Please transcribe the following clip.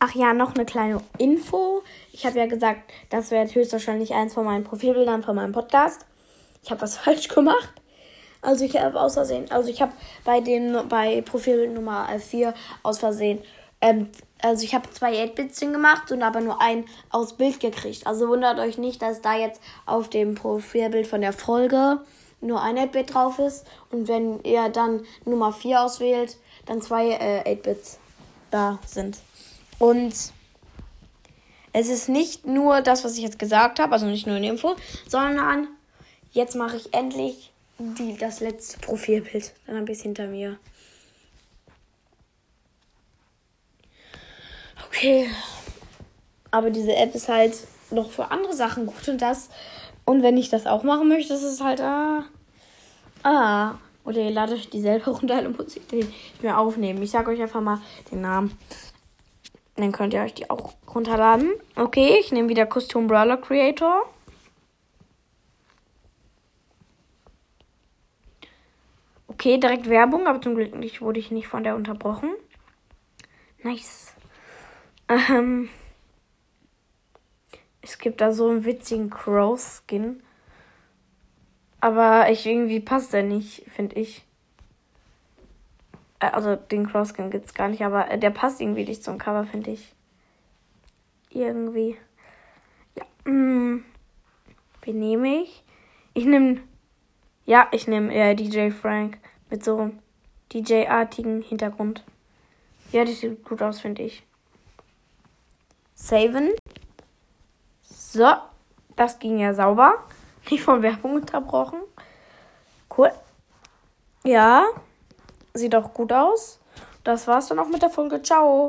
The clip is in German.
Ach ja, noch eine kleine Info. Ich habe ja gesagt, das wäre höchstwahrscheinlich eins von meinen Profilbildern von meinem Podcast. Ich habe was falsch gemacht. Also ich habe aus Versehen, also ich habe bei dem bei Profil Nummer 4 aus Versehen, ähm, also ich habe zwei 8-Bits gemacht und aber nur ein aus Bild gekriegt. Also wundert euch nicht, dass da jetzt auf dem Profilbild von der Folge nur ein 8-Bit drauf ist. Und wenn ihr dann Nummer 4 auswählt, dann zwei äh, 8-Bits da sind. Und es ist nicht nur das, was ich jetzt gesagt habe, also nicht nur eine Info, sondern jetzt mache ich endlich die, das letzte Profilbild. Dann ein bisschen hinter mir. Okay. Aber diese App ist halt noch für andere Sachen gut und das. Und wenn ich das auch machen möchte, ist es halt. Ah. Ah. Oder ihr ladet euch die selber runter und muss ich die nicht mehr aufnehmen. Ich sage euch einfach mal den Namen. Dann könnt ihr euch die auch runterladen. Okay, ich nehme wieder Custom Brawler Creator. Okay, direkt Werbung, aber zum Glück nicht, wurde ich nicht von der unterbrochen. Nice. Ähm, es gibt da so einen witzigen Crow-Skin. Aber ich irgendwie passt der nicht, finde ich. Äh, also den Crosskin gibt es gar nicht, aber äh, der passt irgendwie nicht zum Cover, finde ich. Irgendwie. Ja. Mm. Wen nehme ich? Ich nehme. Ja, ich nehme äh, DJ Frank mit so einem DJ-artigen Hintergrund. Ja, das sieht gut aus, finde ich. Saven. So, das ging ja sauber. Nicht von Werbung unterbrochen. Cool. Ja, sieht auch gut aus. Das war's dann auch mit der Folge. Ciao.